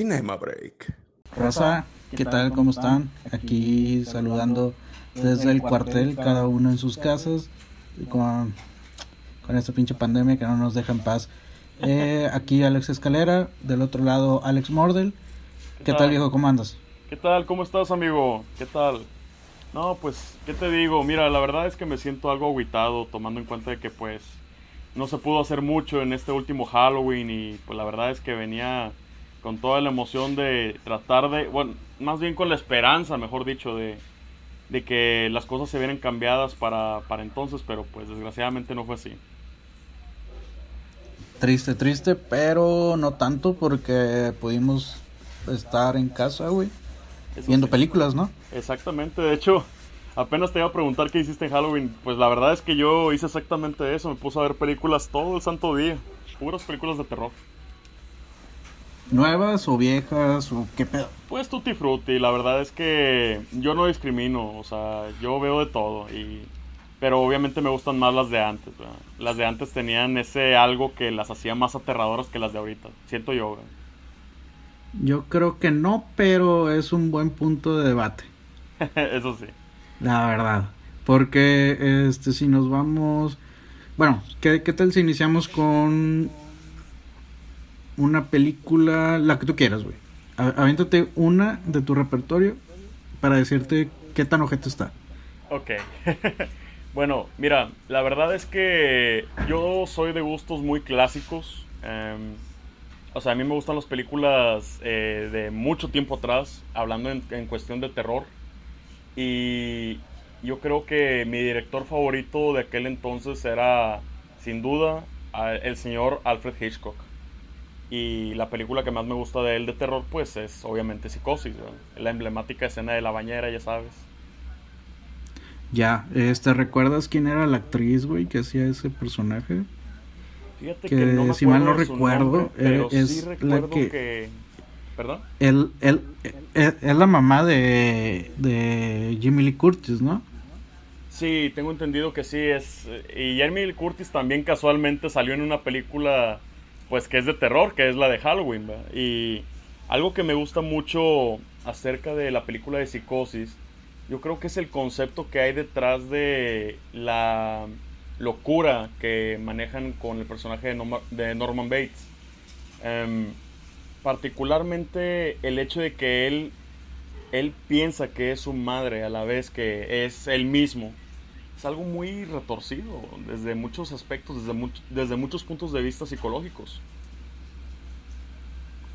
Cinema Break. Raza, ¿qué tal? ¿Cómo están? Aquí saludando desde el cuartel, cada uno en sus casas, con, con esta pinche pandemia que no nos deja en paz. Eh, aquí Alex Escalera, del otro lado Alex Mordel. ¿Qué, tal, viejo? ¿Cómo andas? ¿Qué tal? ¿Cómo estás, amigo? ¿Qué tal? No, pues, ¿qué te digo? Mira, la verdad es que me siento algo aguitado, tomando en cuenta de que, pues, no se pudo hacer mucho en este último Halloween y, pues, la verdad es que venía con toda la emoción de tratar de, bueno, más bien con la esperanza, mejor dicho, de, de que las cosas se vieran cambiadas para, para entonces, pero pues desgraciadamente no fue así. Triste, triste, pero no tanto porque pudimos estar en casa, güey. Viendo películas, ¿no? Exactamente, de hecho, apenas te iba a preguntar qué hiciste en Halloween. Pues la verdad es que yo hice exactamente eso, me puse a ver películas todo el santo día, puras películas de terror. ¿Nuevas o viejas o qué pedo? Pues tutti frutti, la verdad es que yo no discrimino, o sea, yo veo de todo y pero obviamente me gustan más las de antes. ¿verdad? Las de antes tenían ese algo que las hacía más aterradoras que las de ahorita. Siento yo. ¿verdad? Yo creo que no, pero es un buen punto de debate. Eso sí. La verdad. Porque este si nos vamos... Bueno, ¿qué, ¿qué tal si iniciamos con una película, la que tú quieras, güey? Aviéntate una de tu repertorio para decirte qué tan ojete está. Ok. bueno, mira, la verdad es que yo soy de gustos muy clásicos. em, o sea, a mí me gustan las películas eh, de mucho tiempo atrás, hablando en, en cuestión de terror. Y yo creo que mi director favorito de aquel entonces era, sin duda, el señor Alfred Hitchcock. Y la película que más me gusta de él de terror, pues es obviamente Psicosis, ¿verdad? la emblemática escena de la bañera, ya sabes. Ya, este, ¿recuerdas quién era la actriz, güey, que hacía ese personaje? Fíjate que que, no me si mal no recuerdo, nombre, pero eh, es sí la que- que... ¿Perdón? Él, él, él- es la mamá de, de Jimmy Lee Curtis, ¿no? Sí, tengo entendido que sí es... Y Jamie Lee Curtis también casualmente salió en una película, pues que es de terror, que es la de Halloween. Y algo que me gusta mucho acerca de la película de Psicosis, yo creo que es el concepto que hay detrás de la locura que manejan con el personaje de Norman Bates. Em, particularmente el hecho de que él, él piensa que es su madre a la vez que es él mismo. Es algo muy retorcido desde muchos aspectos, desde, desde muchos puntos de vista psicológicos.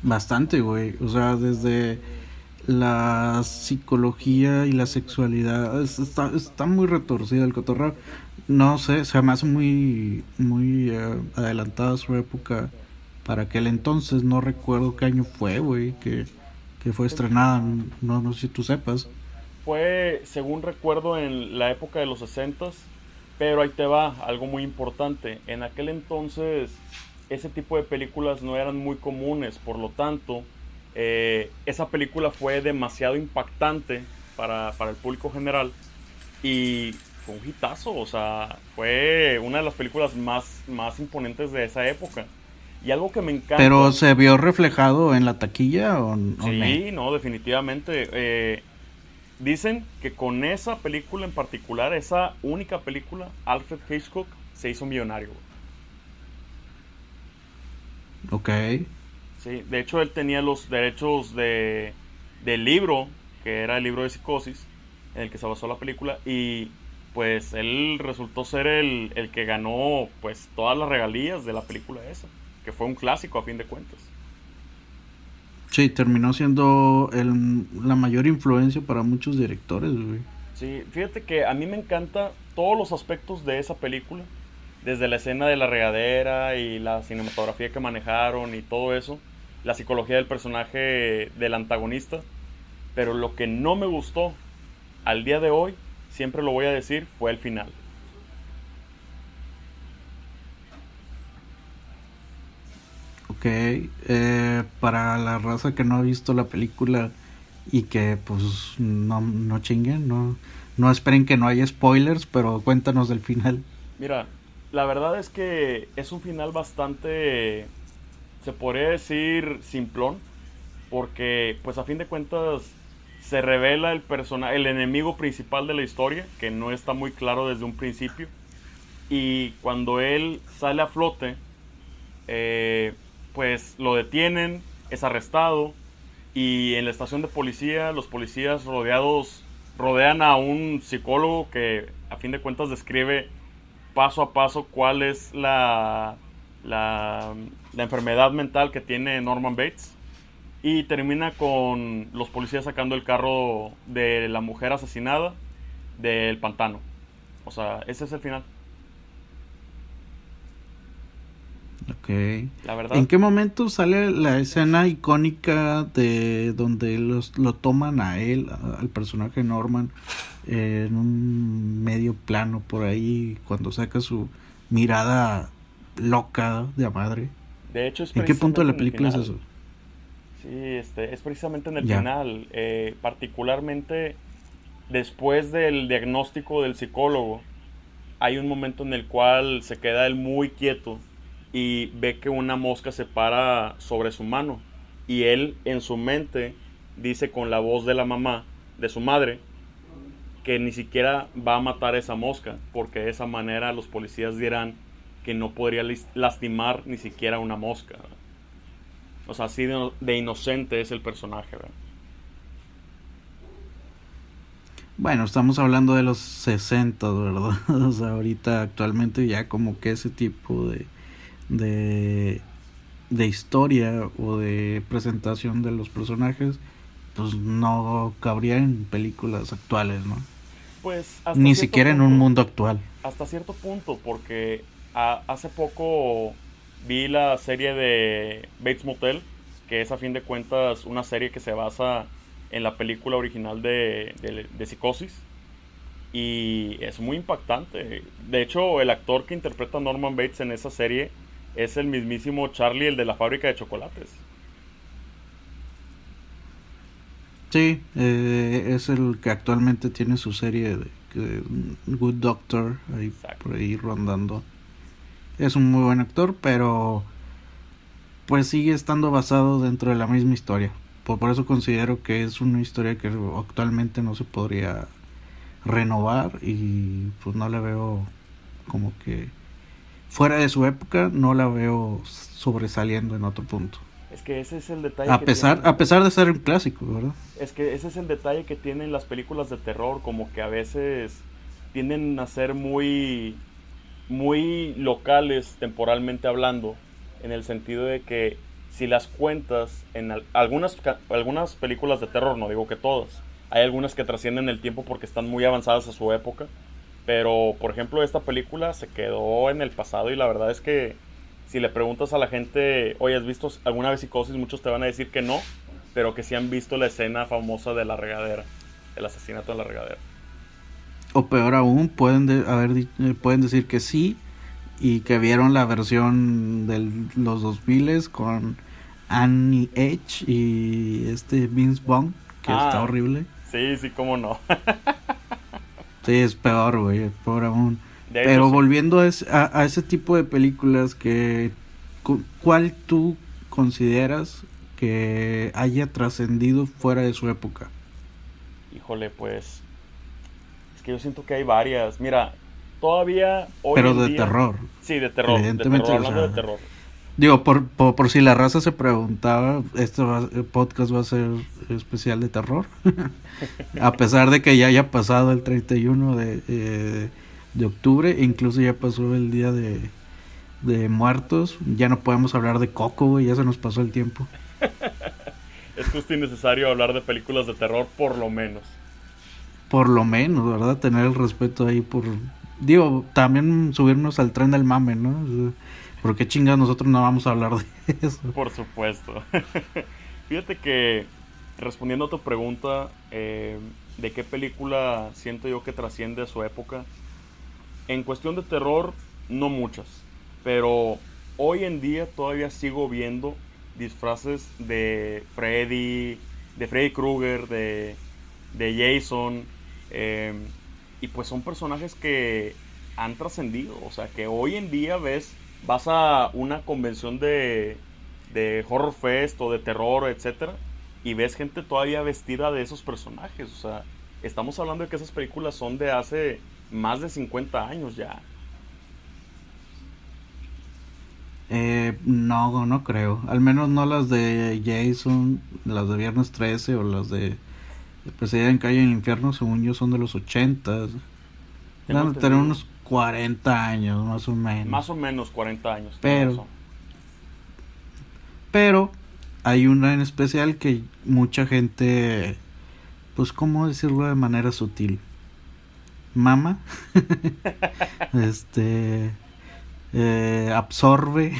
Bastante, güey. O sea, desde la psicología y la sexualidad. es- está, está muy retorcido el cotorreo. No sé, se me hace muy, muy eh, adelantada su época para aquel entonces. No recuerdo qué año fue, güey, que, que fue estrenada. No, no sé si tú sepas. Fue, según recuerdo, en la época de los 60 pero ahí te va, algo muy importante. En aquel entonces, ese tipo de películas no eran muy comunes, por lo tanto, eh, esa película fue demasiado impactante para, para el público general y fue un hitazo, o sea, fue una de las películas más, más imponentes de esa época. Y algo que me encanta... Pero se vio reflejado en la taquilla o, o no? Sí, no, definitivamente. Eh, dicen que con esa película en particular, esa única película, Alfred Hitchcock se hizo millonario. güey. Ok. Sí, de hecho él tenía los derechos de, del libro, que era el libro de psicosis, en el que se basó la película, y pues él resultó ser el, el que ganó pues todas las regalías de la película esa, que fue un clásico a fin de cuentas. Sí, terminó siendo el, la mayor influencia para muchos directores, güey. Sí, fíjate que a mí me encanta todos los aspectos de esa película, desde la escena de la regadera y la cinematografía que manejaron y todo eso, la psicología del personaje del antagonista, pero lo que no me gustó al día de hoy, siempre lo voy a decir, fue el final. Eh, para la raza que no ha visto la película y que pues no, no chinguen, no, no esperen que no haya spoilers, pero cuéntanos del final. Mira, la verdad es que es un final bastante, se podría decir, simplón. porque pues a fin de cuentas se revela el personaje, el enemigo principal de la historia, que no está muy claro desde un principio. Y cuando él sale a flote, eh, pues lo detienen, es arrestado y en la estación de policía los policías rodeados rodean a un psicólogo que a fin de cuentas describe paso a paso cuál es la, la, la enfermedad mental que tiene Norman Bates y termina con los policías sacando el carro de la mujer asesinada del pantano. O sea, ese es el final. Ok. ¿En qué momento sale la escena icónica de donde los, lo toman a él, al personaje Norman, en un medio plano por ahí, cuando saca su mirada loca de madre? De hecho, es ¿En qué punto de la película es eso? Sí, este, es precisamente en el final, eh, particularmente después del diagnóstico del psicólogo, hay un momento en el cual se queda él muy quieto y ve que una mosca se para sobre su mano y él en su mente dice con la voz de la mamá, de su madre, que ni siquiera va a matar esa mosca, porque de esa manera los policías dirán que no podría lastimar ni siquiera una mosca. O sea, así de, inocente es el personaje, Bueno, estamos hablando de los 60, ¿verdad? O sea, ahorita actualmente ya como que ese tipo de, de, de historia o de presentación de los personajes, pues no cabría en películas actuales, ¿no? Pues ni siquiera en un mundo actual. Hasta cierto punto, porque hace poco vi la serie de Bates Motel, que es a fin de cuentas una serie que se basa en la película original de, de, Psicosis. Y es muy impactante. De hecho, el actor que interpreta a Norman Bates en esa serie es el mismísimo Charlie, el de la fábrica de chocolates. Sí, eh, es el que actualmente tiene su serie de, Good Doctor ahí, por ahí rondando es un muy buen actor, pero pues sigue estando basado dentro de la misma historia. Por, por, eso considero que es una historia que actualmente no se podría renovar y pues no la veo como que fuera de su época no la veo sobresaliendo en otro punto. Es que ese es el detalle. A pesar, a pesar de ser un clásico, ¿verdad? Es que ese es el detalle que tienen las películas de terror, como que a veces tienden a ser muy muy locales temporalmente hablando, en el sentido de que si las cuentas en algunas, algunas películas de terror, no digo que todas, hay algunas que trascienden el tiempo porque están muy avanzadas a su época, pero por ejemplo esta película se quedó en el pasado y la verdad es que si le preguntas a la gente, oye, ¿has visto alguna vez psicosis? Muchos te van a decir que no, pero que sí han visto la escena famosa de la regadera, el asesinato de la regadera. O peor aún, pueden, eh, pueden decir que sí y que vieron la versión de los 2000 con Annie H y este Vince Vaughn, que está ah, horrible. Sí, sí, cómo no. sí, es peor, güey, peor aún. Pero volviendo a, a, ese tipo de películas que ¿cuál tú consideras que haya trascendido fuera de su época? Híjole, pues que yo siento que hay varias. Mira, todavía hoy Pero de terror. Sí, de terror. Evidentemente, de terror, Digo, por, por, si la raza se preguntaba, este podcast va a ser especial de terror. a pesar de que ya haya pasado el 31 de, eh, de octubre, incluso ya pasó el día de, de muertos, ya no podemos hablar de Coco, ya se nos pasó el tiempo. es justo y necesario hablar de películas de terror, por lo menos por lo menos, ¿verdad? Tener el respeto ahí por... Digo, también subirnos al tren del mame, ¿no? Porque chingas nosotros no vamos a hablar de eso. Por supuesto. Fíjate que, respondiendo a tu pregunta, eh, ¿de qué película siento yo que trasciende a su época? En cuestión de terror, no muchas. Pero hoy en día todavía sigo viendo disfraces de Freddy, de Freddy Krueger, de, de Jason, Em, y pues son personajes que han trascendido. O sea, que hoy en día ves, vas a una convención de, de horror fest o de terror, etcétera, y ves gente todavía vestida de esos personajes. O sea, estamos hablando de que esas películas son de hace más de 50 años ya. Eh, no, no creo. Al menos no las de Jason, las de Viernes 13 o las de Pesadilla en Calle en el Infierno, según yo, son de los 80. Van a tener unos 40 años, más o menos. Más o menos 40 años. Pero, pero hay una en especial que mucha gente, pues, ¿cómo decirlo de manera sutil? Mama. este eh, absorbe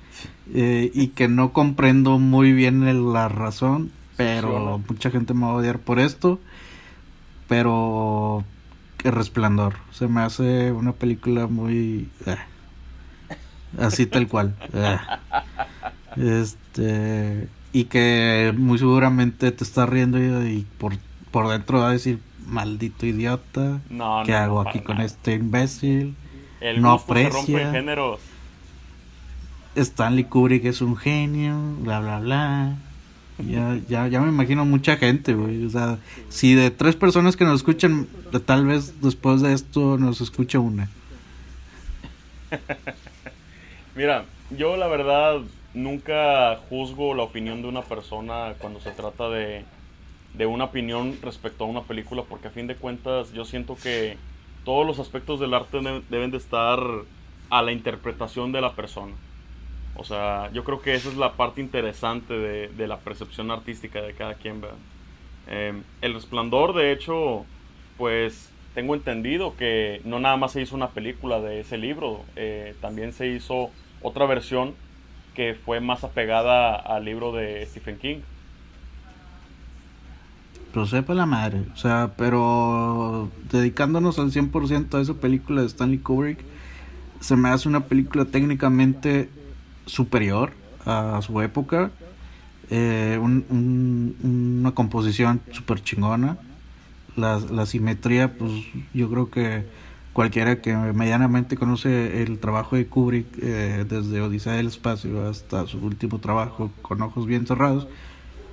eh, y que no comprendo muy bien la razón, pero mucha gente me va a odiar por esto, pero El Resplandor se me hace una película muy eh, así tal cual. este y que muy seguramente te está riendo y, por por dentro va a decir maldito idiota, ¿qué hago aquí con este imbécil? El no aprecia. géneros. Stanley Kubrick es un genio, bla, bla, bla. Ya, ya, ya me imagino mucha gente, güey. O sea, si de tres personas que nos escuchan, tal vez después de esto nos escuche una. Mira, yo la verdad nunca juzgo la opinión de una persona cuando se trata de, de una opinión respecto a una película, porque a fin de cuentas yo siento que todos los aspectos del arte deben de estar a la interpretación de la persona. O sea, yo creo que esa es la parte interesante de, la percepción artística de cada quien. Eh, el resplandor, de hecho, pues tengo entendido que no nada más se hizo una película de ese libro, eh, también se hizo otra versión que fue más apegada al libro de Stephen King. Pero sepa la madre. O sea, pero dedicándonos al 100% a esa película de Stanley Kubrick, se me hace una película técnicamente superior a su época. Eh, una composición súper chingona. La, la simetría, pues yo creo que cualquiera que medianamente conoce el trabajo de Kubrick eh, desde Odisea del Espacio hasta su último trabajo con ojos bien cerrados,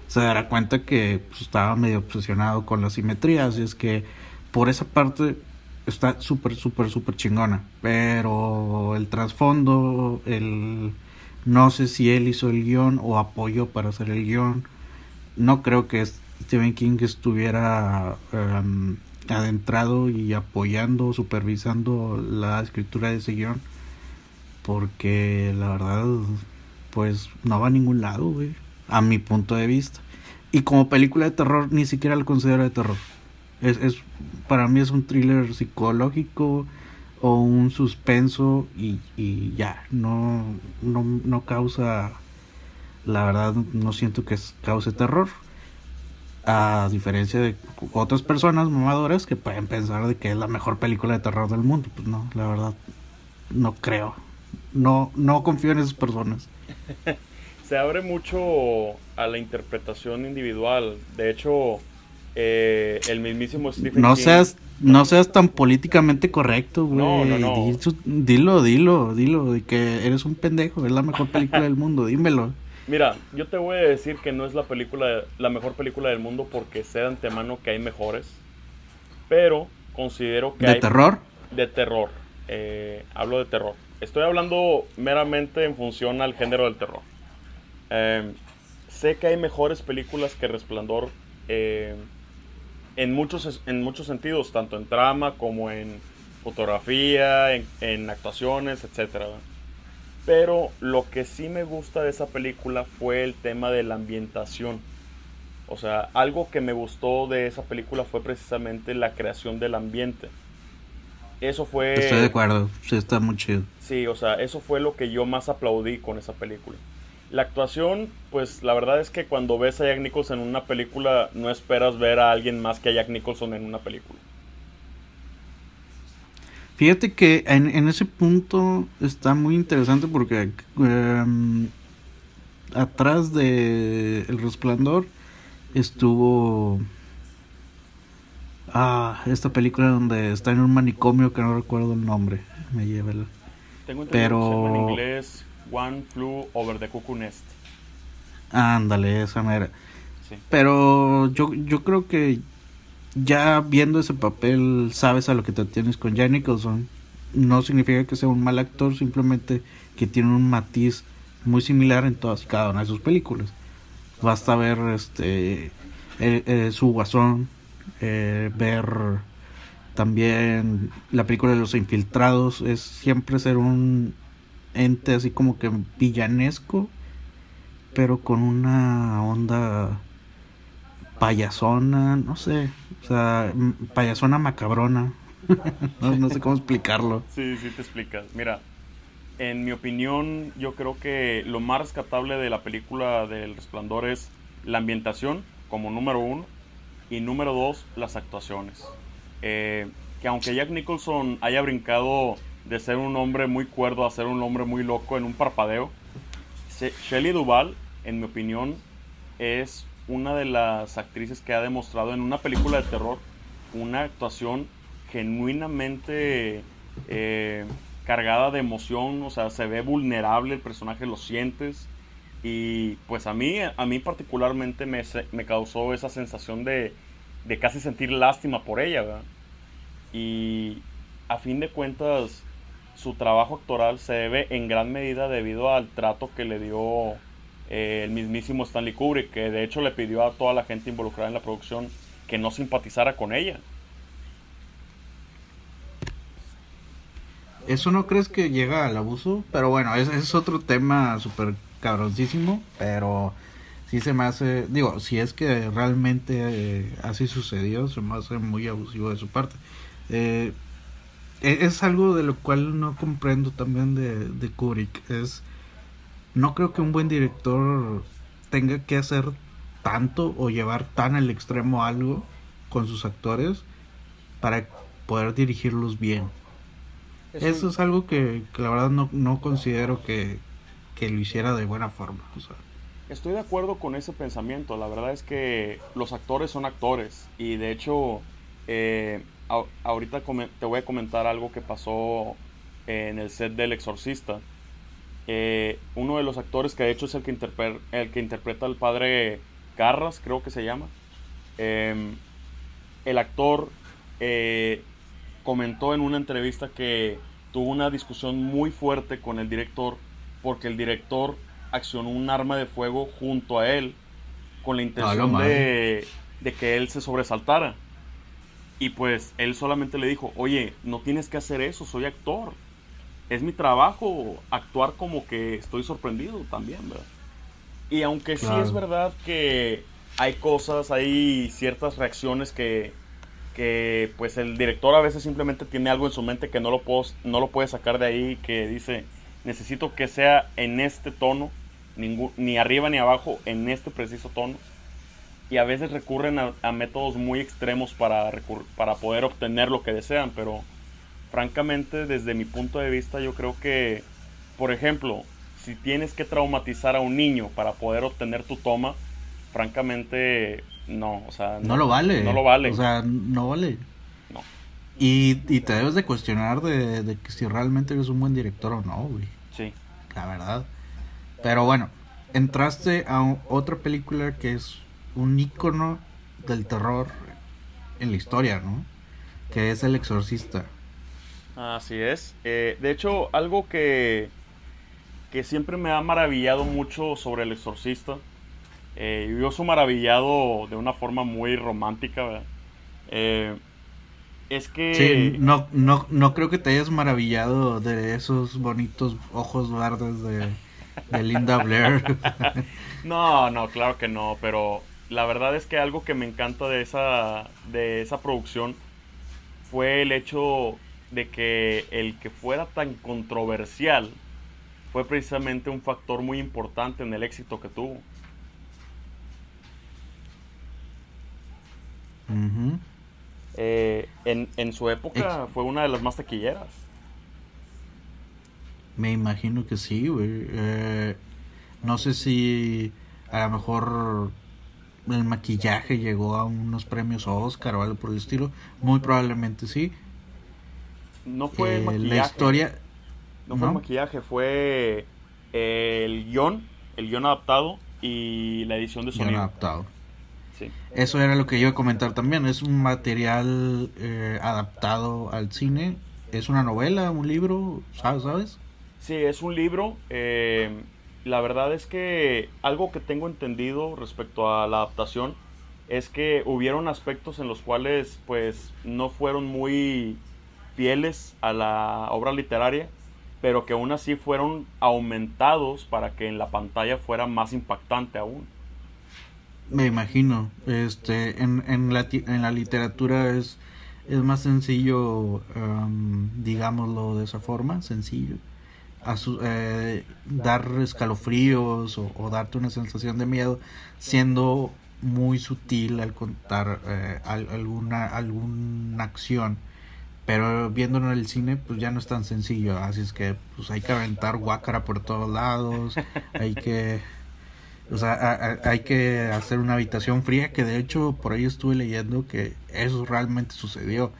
se dará cuenta que pues, estaba medio obsesionado con la simetría, así es que por esa parte está súper, súper, súper chingona, pero el trasfondo, el no sé si él hizo el guion o apoyó para hacer el guion, no creo que Stephen King estuviera em, adentrado y apoyando, supervisando la escritura de ese guion, porque la verdad, pues no va a ningún lado, a mi punto de vista. Y como película de terror ni siquiera lo considero de terror. Es, es para mí es un thriller psicológico o un suspenso y, y ya, no, no, no causa, la verdad no siento que cause terror. A diferencia de otras personas mamadoras que pueden pensar de que es la mejor película de terror del mundo. Pues no, la verdad, no creo. No, no confío en esas personas. se abre mucho a la interpretación individual. De hecho, eh, el mismísimo Stephen no Seas, no seas tan políticamente correcto, güey. No, no, no. Dilo, dilo, dilo, de que eres un pendejo, es la mejor película del mundo, dímelo. Mira, yo te voy a decir que no es la película, la mejor película del mundo porque sé de antemano que hay mejores, pero considero que ¿De terror? De terror, eh, hablo de terror. Estoy hablando meramente en función al género del terror. Em, sé que hay mejores películas que Resplandor em, en, muchos, en muchos sentidos, tanto en trama como en fotografía, en, actuaciones, etc. Pero lo que sí me gusta de esa película fue el tema de la ambientación. O sea, algo que me gustó de esa película fue precisamente la creación del ambiente. Eso fue... Estoy de acuerdo, sí, está muy chido. Sí, o sea, eso fue lo que yo más aplaudí con esa película. La actuación, pues la verdad es que cuando ves a Jack Nicholson en una película, no esperas ver a alguien más que a Jack Nicholson en una película. Fíjate que en, ese punto está muy interesante porque em, atrás de El Resplandor estuvo ah, esta película donde está en un manicomio que no recuerdo el nombre. Me lleva el... Tengo Pero... en inglés One Flew Over the Cuckoo Nest. Ándale, esa manera. Pero yo, yo creo que ya viendo ese papel sabes a lo que te tienes con Jack Nicholson. No significa que sea un mal actor, simplemente que tiene un matiz muy similar en todas y cada una de sus películas. Basta ver este eh, eh, su guasón, eh, ver también la película de los infiltrados, es siempre ser un ente así como que villanesco, pero con una onda payasona, no sé, o sea, payasona macabrona. no, sé cómo explicarlo. Sí, sí te explicas. Mira, en mi opinión, yo creo que lo más rescatable de la película del Resplandor es la ambientación, como número uno, y número dos, las actuaciones. Eh, que aunque Jack Nicholson haya brincado de ser un hombre muy cuerdo a ser un hombre muy loco en un parpadeo, Shelley Duvall, en mi opinión, es una de las actrices que ha demostrado en una película de terror una actuación genuinamente eh, cargada de emoción, o sea, se ve vulnerable, el personaje lo sientes y pues a mí, a mí particularmente me, me causó esa sensación de, de, casi sentir lástima por ella, ¿verdad? Y a fin de cuentas, su trabajo actoral se debe en gran medida debido al trato que le dio eh, el mismísimo Stanley Kubrick, que de hecho le pidió a toda la gente involucrada en la producción que no simpatizara con ella. ¿Eso no crees que llega al abuso? Pero bueno, ese es otro tema súper cabroncísimo, pero sí se me hace, digo, si es que realmente eh, así sucedió, se me hace muy abusivo de su parte. Eh, es algo de lo cual no comprendo también de, de Kubrick, es no creo que un buen director tenga que hacer tanto o llevar tan al extremo algo con sus actores para poder dirigirlos bien. Eso es algo que, la verdad no, no considero que, lo hiciera de buena forma. Estoy de acuerdo con ese pensamiento. La verdad es que los actores son actores. Y de hecho, eh, ahorita te voy a comentar algo que pasó en el set del Exorcista. Eh, uno de los actores que de hecho es el que, el que interpreta al padre Carras, creo que se llama. Em, el actor eh, comentó en una entrevista que tuvo una discusión muy fuerte con el director porque el director accionó un arma de fuego junto a él con la intención de, de que él se sobresaltara. Y pues él solamente le dijo, oye, no tienes que hacer eso, soy actor es mi trabajo actuar como que estoy sorprendido también, ¿verdad? Y aunque sí es verdad que hay cosas, hay ciertas reacciones que, que pues el director a veces simplemente tiene algo en su mente que no lo, puedo, no lo puede sacar de ahí, que dice, necesito que sea en este tono, ni arriba ni abajo, en este preciso tono. Y a veces recurren a, a métodos muy extremos para, para poder obtener lo que desean, pero francamente, desde mi punto de vista, yo creo que, por ejemplo, si tienes que traumatizar a un niño para poder obtener tu toma, francamente, no, o sea... No, lo vale. No lo vale. O sea, no vale. No. Y, te debes de cuestionar de, de, que si realmente eres un buen director o no, güey. Sí. La verdad. Pero bueno, entraste a otra película que es un icono del terror en la historia, ¿no? Que es El Exorcista. Así es. Eh, de hecho, algo que, que siempre me ha maravillado mucho sobre el exorcista, eh, yo soy maravillado de una forma muy romántica, eh, es que... Sí, no, no, no creo que te hayas maravillado de esos bonitos ojos verdes de, de Linda Blair. no, no, claro que no, pero la verdad es que algo que me encanta de esa, de esa producción fue el hecho de que el que fuera tan controversial fue precisamente un factor muy importante en el éxito que tuvo. Eh, en, su época fue una de las más taquilleras. Me imagino que sí, güey. Eh, no sé si a lo mejor el maquillaje llegó a unos premios Oscar o algo por el estilo. Muy probablemente sí no fue eh, maquillaje. La historia. No, fue maquillaje, fue eh, el guion, el guion adaptado y la edición de sonido. adaptado. Eso era lo que yo iba a comentar también. Es un material eh, adaptado al cine. ¿Es una novela, un libro? ¿Sabes? Sí, es un libro. Eh, la verdad es que algo que tengo entendido respecto a la adaptación es que hubieron aspectos en los cuales pues no fueron muy fieles a la obra literaria, pero que aún así fueron aumentados para que en la pantalla fuera más impactante aún. Me imagino, este, en, en, la, en la literatura es, es más sencillo, digámoslo de esa forma, sencillo, eh, dar escalofríos o, darte una sensación de miedo, siendo muy sutil al contar eh, alguna, alguna acción. Pero viéndolo en el cine, pues ya no es tan sencillo. Así es que pues hay que aventar guácara por todos lados. Hay que. O sea, hay que hacer una habitación fría. Que de hecho, por ahí estuve leyendo que eso realmente sucedió.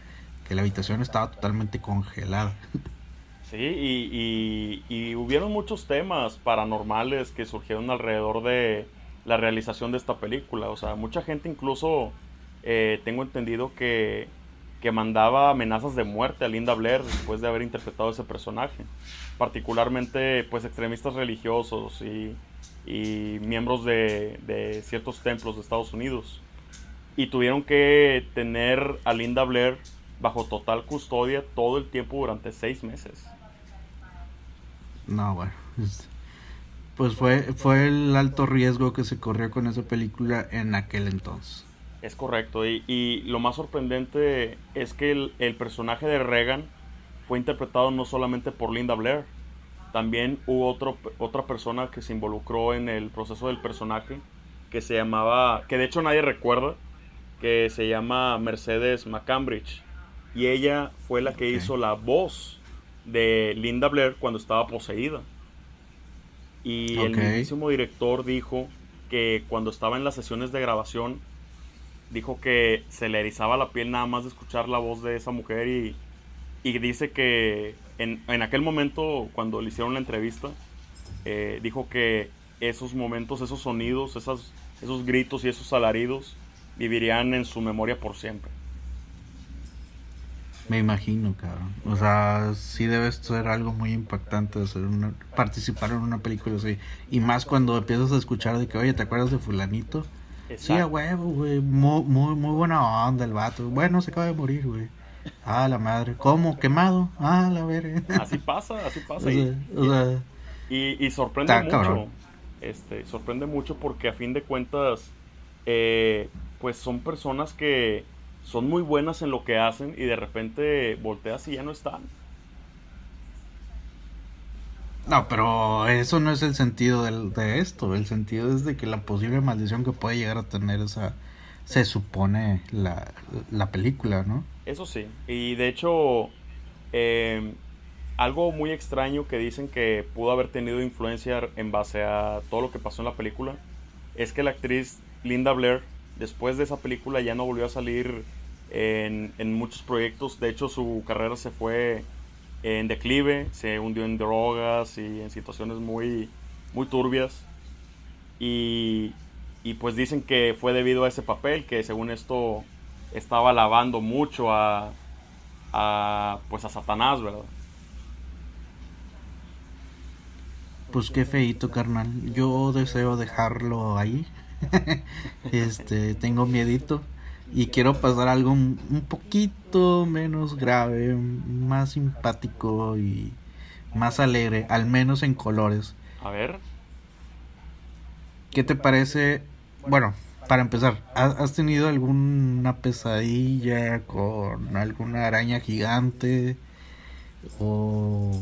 Que la habitación estaba totalmente congelada. Sí, y, hubieron muchos temas paranormales que surgieron alrededor de, la realización de esta película. O sea, mucha gente incluso eh, tengo entendido que, que mandaba amenazas de muerte a Linda Blair después de haber interpretado ese personaje. Particularmente pues extremistas religiosos y, y miembros de, de, ciertos templos de Estados Unidos. Y tuvieron que tener a Linda Blair bajo total custodia todo el tiempo durante seis meses. No, bueno pues fue, fue el alto riesgo que se corrió con esa película en aquel entonces. Es correcto, y, y lo más sorprendente es que el, el, personaje de Reagan fue interpretado no solamente por Linda Blair, también hubo otro, otra persona que se involucró en el proceso del personaje, que se llamaba, que de hecho nadie recuerda, que se llama Mercedes McCambridge, y ella fue la que hizo la voz de Linda Blair cuando estaba poseída. Y el mismísimo director dijo que cuando estaba en las sesiones de grabación, dijo que se le erizaba la piel nada más de escuchar la voz de esa mujer y, y dice que en, en, aquel momento, cuando le hicieron la entrevista, eh, dijo que esos momentos, esos sonidos, esas, esos gritos y esos alaridos vivirían en su memoria por siempre. Me imagino, cabrón. O sea, sí debe ser algo muy impactante hacer una, participar en una película así. Y más cuando empiezas a escuchar de que, oye, ¿te acuerdas de fulanito? Sí, a huevo, güey. Muy, muy, muy buena onda el vato. Bueno, se acaba de morir, güey. Ah, la madre. ¿Cómo? ¿Quemado? Ah, la verga. Así pasa, así pasa. O sea, y, y, sorprende mucho. Este, sorprende mucho porque a fin de cuentas, eh, pues son personas que son muy buenas en lo que hacen y de repente volteas y ya no están. No, pero eso no es el sentido de esto. El sentido es de que la posible maldición que puede llegar a tener esa, se supone, la, la película, ¿no? Eso sí. Y de hecho, em, algo muy extraño que dicen que pudo haber tenido influencia en base a todo lo que pasó en la película es que la actriz Linda Blair después de esa película ya no volvió a salir en, muchos proyectos. De hecho, su carrera se fue en declive, se hundió en drogas y en situaciones muy, muy turbias. Y, y pues dicen que fue debido a ese papel, que según esto estaba alabando mucho a, a pues a Satanás, ¿verdad? Pues qué feito, carnal. Yo deseo dejarlo ahí. este, tengo miedito y quiero pasar algo un, poquito menos grave, más simpático y más alegre, al menos en colores. A ver. ¿Qué te parece? Bueno, para empezar, ¿has tenido alguna pesadilla con alguna araña gigante? ¿O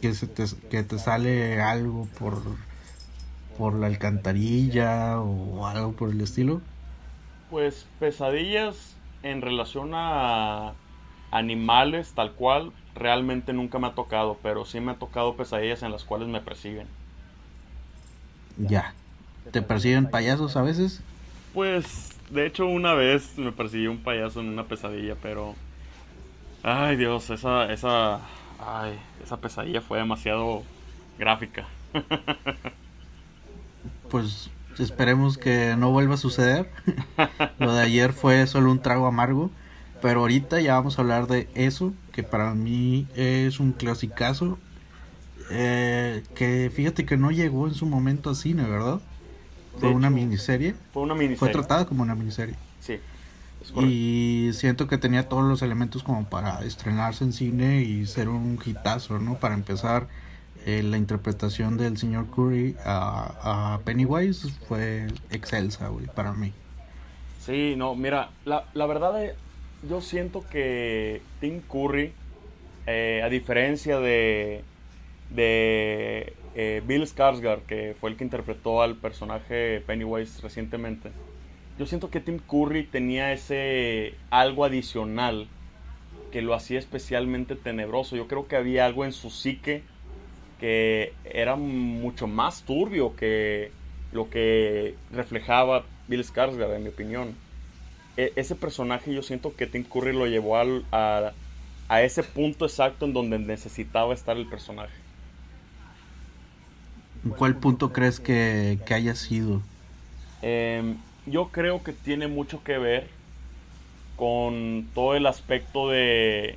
que, se te, que te sale algo por por la alcantarilla o algo por el estilo? Pues pesadillas en relación a animales tal cual realmente nunca me ha tocado, pero sí me ha tocado pesadillas en las cuales me persiguen. Ya. ¿Te persiguen payasos a veces? Pues de hecho una vez me persiguió un payaso en una pesadilla, pero ay Dios, esa esa ay, esa pesadilla fue demasiado gráfica. pues esperemos que no vuelva a suceder. Lo de ayer fue solo un trago amargo. Pero ahorita ya vamos a hablar de eso, que para mí es un clasicazo. Eh, que fíjate que no llegó en su momento a cine, ¿verdad? Fue una miniserie. Fue una miniserie. Fue tratada como una miniserie. Sí. Y siento que tenía todos los elementos como para estrenarse en cine y ser un hitazo, ¿no? Para empezar, eh, la interpretación del señor Curry a, Pennywise fue excelsa, para mí. Sí, no, mira, la, la verdad es, yo siento que Tim Curry, eh, a diferencia de, de eh, Bill Skarsgård, que fue el que interpretó al personaje Pennywise recientemente, yo siento que Tim Curry tenía ese algo adicional que lo hacía especialmente tenebroso. Yo creo que había algo en su psique que era mucho más turbio que lo que reflejaba Bill Skarsgård, en mi opinión. E, ese personaje yo siento que Tim Curry lo llevó a, a ese punto exacto en donde necesitaba estar el personaje. ¿En cuál punto crees que, que haya sido? Eh, yo creo que tiene mucho que ver con todo el aspecto de,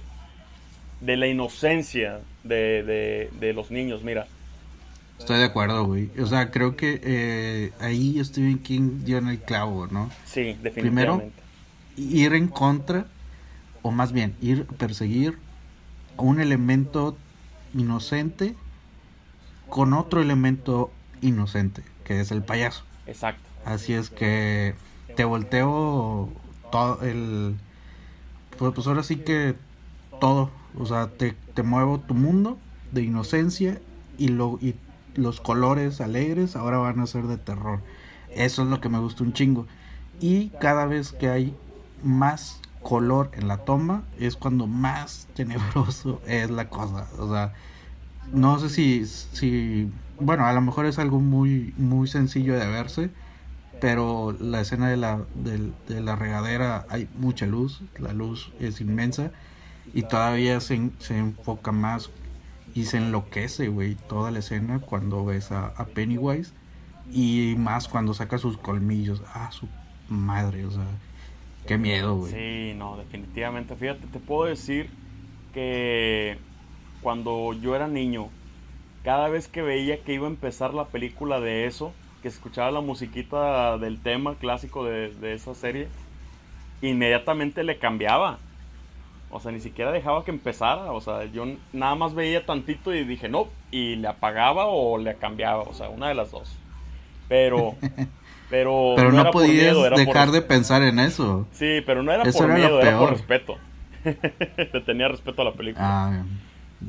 de la inocencia de, de, los niños, mira. Estoy de acuerdo, güey. O sea, creo que eh, ahí Stephen King dio en el clavo, ¿no? Sí, definitivamente. Primero, ir en contra, o más bien, ir a perseguir un elemento inocente con otro elemento inocente, que es el payaso. Exacto. Así es que te volteo todo el... Pues, pues, ahora sí que todo. O sea, te, te muevo tu mundo de inocencia y, lo, y los colores alegres ahora van a ser de terror. Eso es lo que me gusta un chingo. Y cada vez que hay más color en la toma es cuando más tenebroso es la cosa. O sea, no sé si, si bueno, a lo mejor es algo muy, muy sencillo de verse, pero la escena de la, de, la regadera hay mucha luz, la luz es inmensa y todavía se, se enfoca más y se enloquece, güey, toda la escena cuando ves a, Pennywise y más cuando saca sus colmillos, ah, su madre, o sea, qué miedo, güey. Sí, no, definitivamente, fíjate, te puedo decir que cuando yo era niño, cada vez que veía que iba a empezar la película de eso, que escuchaba la musiquita del tema clásico de, esa serie, inmediatamente le cambiaba. O sea, ni siquiera dejaba que empezara. O sea, yo nada más veía tantito y dije no. Y le apagaba o le cambiaba. O sea, una de las dos. Pero. Pero, pero no, podías dejar de pensar en eso. Sí, pero no era por miedo, era por respeto. Te tenía respeto a la película. Ah,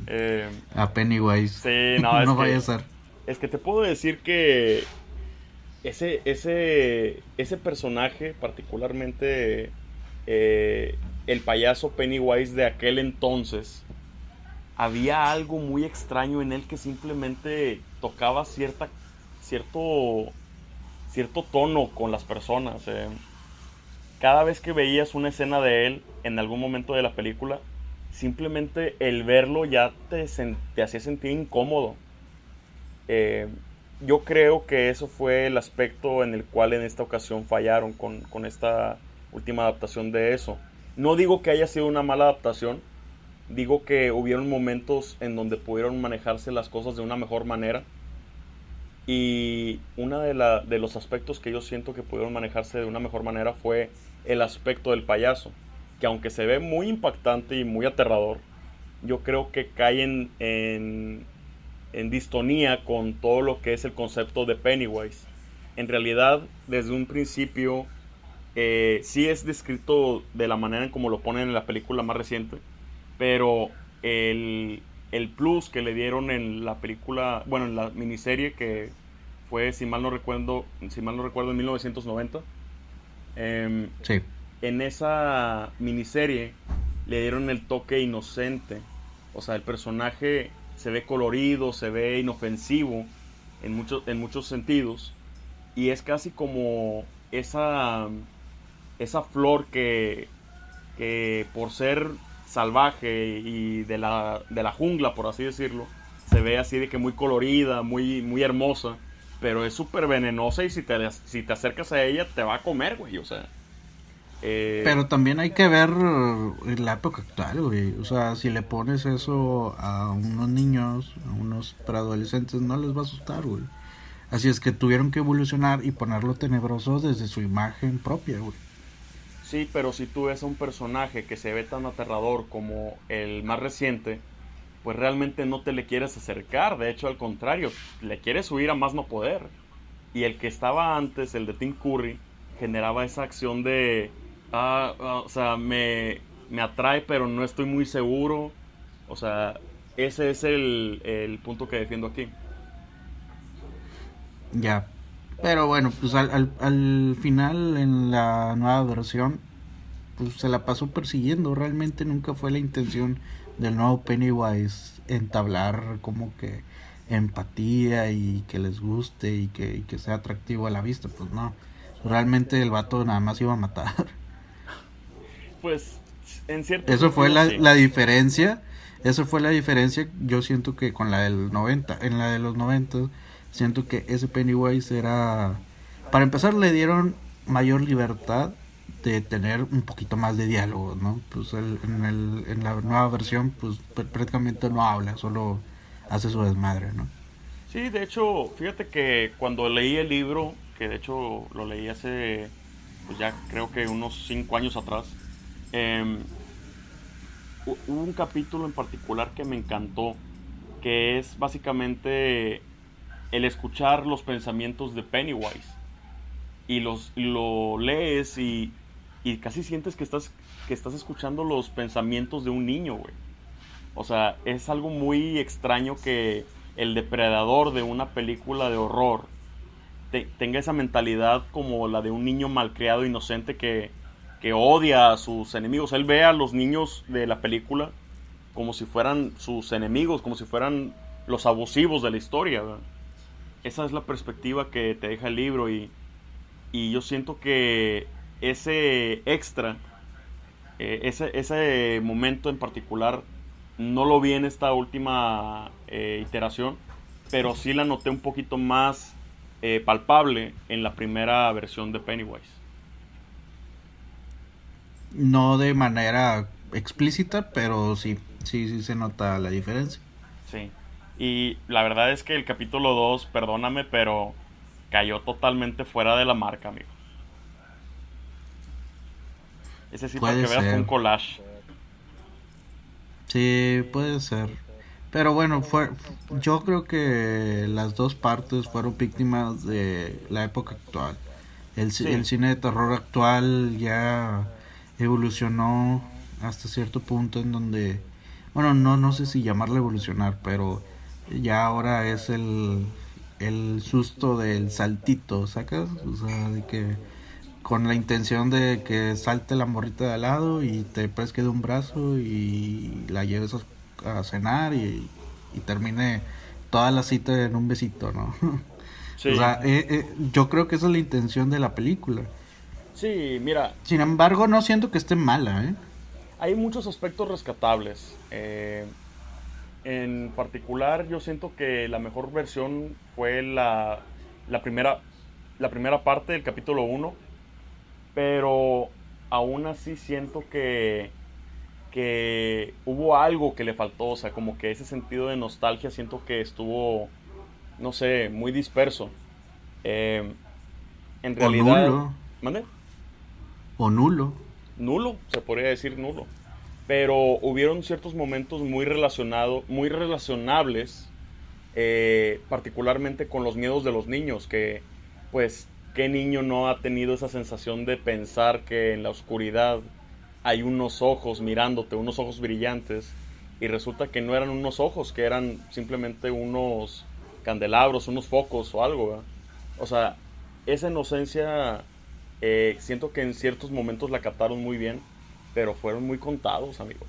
eh, a Pennywise. Sí, no, no vaya a ser. Es que te puedo decir que ese, ese, ese personaje, particularmente eh, el payaso Pennywise de aquel entonces, había algo muy extraño en él que simplemente tocaba cierta, cierto, cierto tono con las personas. Eh. Cada vez que veías una escena de él en algún momento de la película, simplemente el verlo ya te, te hacía sentir incómodo. Eh, yo creo que eso fue el aspecto en el cual en esta ocasión fallaron con, esta última adaptación de eso. No digo que haya sido una mala adaptación, digo que hubieron momentos en donde pudieron manejarse las cosas de una mejor manera. Y uno de, de los aspectos que yo siento que pudieron manejarse de una mejor manera fue el aspecto del payaso, que aunque se ve muy impactante y muy aterrador, yo creo que caen en, en distonía con todo lo que es el concepto de Pennywise. En realidad, desde un principio, eh, sí es descrito de la manera en como lo ponen en la película más reciente, pero el, el plus que le dieron en la película, bueno, en la miniserie que fue, si mal no recuerdo, si mal no recuerdo, en 1990. Em, sí. En esa miniserie le dieron el toque inocente. O sea, el personaje se ve colorido, se ve inofensivo en muchos, en muchos sentidos. Y es casi como esa, esa flor que, que por ser salvaje y de la, de la jungla, por así decirlo, se ve así de que muy colorida, muy, muy hermosa. pero es súper venenosa y si te, si te acercas a ella te va a comer, güey, o sea. Eh, pero también hay que ver la época actual, güey. O sea, si le pones eso a unos niños, a unos preadolescentes, no les va a asustar, güey. Así es que tuvieron que evolucionar y ponerlo tenebroso desde su imagen propia, güey. Sí, pero si tú ves a un personaje que se ve tan aterrador como el más reciente, pues realmente no te le quieres acercar. De hecho, al contrario, le quieres huir a más no poder. Y el que estaba antes, el de Tim Curry, generaba esa acción de, ah, ah, o sea, me, me, atrae, pero no estoy muy seguro. O sea, ese es el, el punto que defiendo aquí. Ya. Pero bueno, pues al, al, final en la nueva versión, pues se la pasó persiguiendo. Realmente nunca fue la intención del nuevo Pennywise entablar como que empatía y que les guste y que, y que sea atractivo a la vista. Pues no. Realmente el vato nada más iba a matar. Pues en cierto Eso fue la, la diferencia. Eso fue la diferencia, yo siento que con la del 90, en la de los 90 Siento que ese Pennywise era... Para empezar le dieron mayor libertad de tener un poquito más de diálogo, ¿no? Pues en, el, en la nueva versión pues prácticamente no habla, solo hace su desmadre, ¿no? Sí, de hecho, fíjate que cuando leí el libro, que de hecho lo leí hace, pues ya creo que unos cinco años atrás, eh, hubo un capítulo en particular que me encantó, que es básicamente el escuchar los pensamientos de Pennywise. Y los lo lees y, y casi sientes que estás, que estás escuchando los pensamientos de un niño, güey. O sea, es algo muy extraño que el depredador de una película de horror tenga esa mentalidad como la de un niño malcriado, inocente, que, que odia a sus enemigos. Él ve a los niños de la película como si fueran sus enemigos, como si fueran los abusivos de la historia esa es la perspectiva que te deja el libro y, yo siento que ese extra, eh, ese, ese, momento en particular, no lo vi en esta última eh, iteración, pero sí la noté un poquito más eh, palpable en la primera versión de Pennywise. No de manera explícita, pero sí, sí, sí se nota la diferencia. Sí. Y la verdad es que el capítulo 2, perdóname, pero cayó totalmente fuera de la marca, amigo. Ese sí, para que veas un collage. Sí, puede ser. Pero bueno, fue, yo creo que las dos partes fueron víctimas de la época actual. El, el cine de terror actual ya evolucionó hasta cierto punto en donde, bueno, no, no sé si llamarle evolucionar, pero ya ahora es el, el susto del saltito, ¿sacas? O sea, de que con la intención de que salte la morrita de al lado y te pesque de un brazo y la lleves a, cenar y, termine toda la cita en un besito, ¿no? O sea, eh, eh, yo creo que esa es la intención de la película. Sí, mira. Sin embargo, no siento que esté mala, ¿eh? Hay muchos aspectos rescatables. Eh, en particular, yo siento que la mejor versión fue la, la, primera, la primera parte del capítulo 1, pero aún así siento que, que hubo algo que le faltó, o sea, como que ese sentido de nostalgia siento que estuvo, no sé, muy disperso. Eh, en realidad... O nulo. ¿Mande? O nulo. Nulo, se podría decir nulo pero hubieron ciertos momentos muy relacionados, muy relacionables, eh, particularmente con los miedos de los niños, que pues qué niño no ha tenido esa sensación de pensar que en la oscuridad hay unos ojos mirándote, unos ojos brillantes, y resulta que no eran unos ojos, que eran simplemente unos candelabros, unos focos o algo. O sea, esa inocencia eh, siento que en ciertos momentos la captaron muy bien pero fueron muy contados, amigo.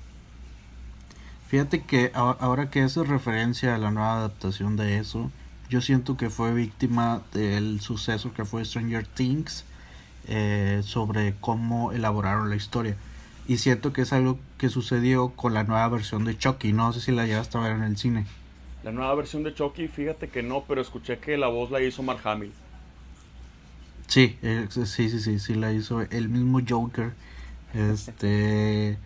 Fíjate que ahora que haces referencia a la nueva adaptación de eso, yo siento que fue víctima del suceso que fue Stranger Things eh, sobre cómo elaboraron la historia. Y siento que es algo que sucedió con la nueva versión de Chucky. No sé si la llevaste a ver en el cine. La nueva versión de Chucky, fíjate que no, pero escuché que la voz la hizo Mark Hamill. Sí, eh, sí, sí, sí, sí, la hizo el mismo Joker. Este,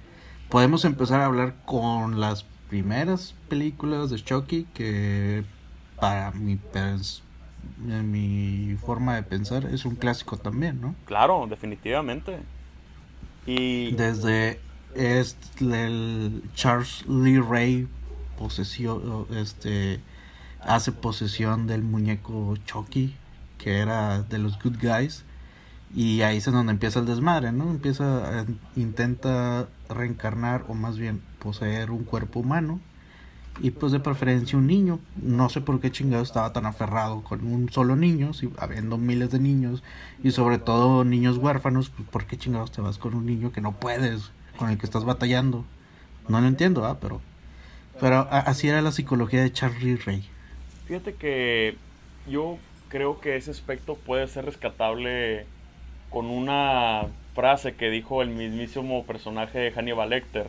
podemos empezar a hablar con las primeras películas de Chucky que para mi mi forma de pensar es un clásico también, ¿no? Claro, definitivamente. Y desde este, el Charles Lee Ray posesión este hace posesión del muñeco Chucky que era de los good guys y ahí es donde empieza el desmadre, ¿no? Empieza intenta reencarnar o más bien poseer un cuerpo humano y pues de preferencia un niño. No sé por qué chingado estaba tan aferrado con un solo niño, si habiendo miles de niños y sobre todo niños huérfanos, pues ¿por qué chingados te vas con un niño que no puedes, con el que estás batallando? No lo entiendo, ¿ah? Pero, pero así era la psicología de Charlie Ray. Fíjate que yo creo que ese aspecto puede ser rescatable con una frase que dijo el mismísimo personaje de Hannibal Lecter,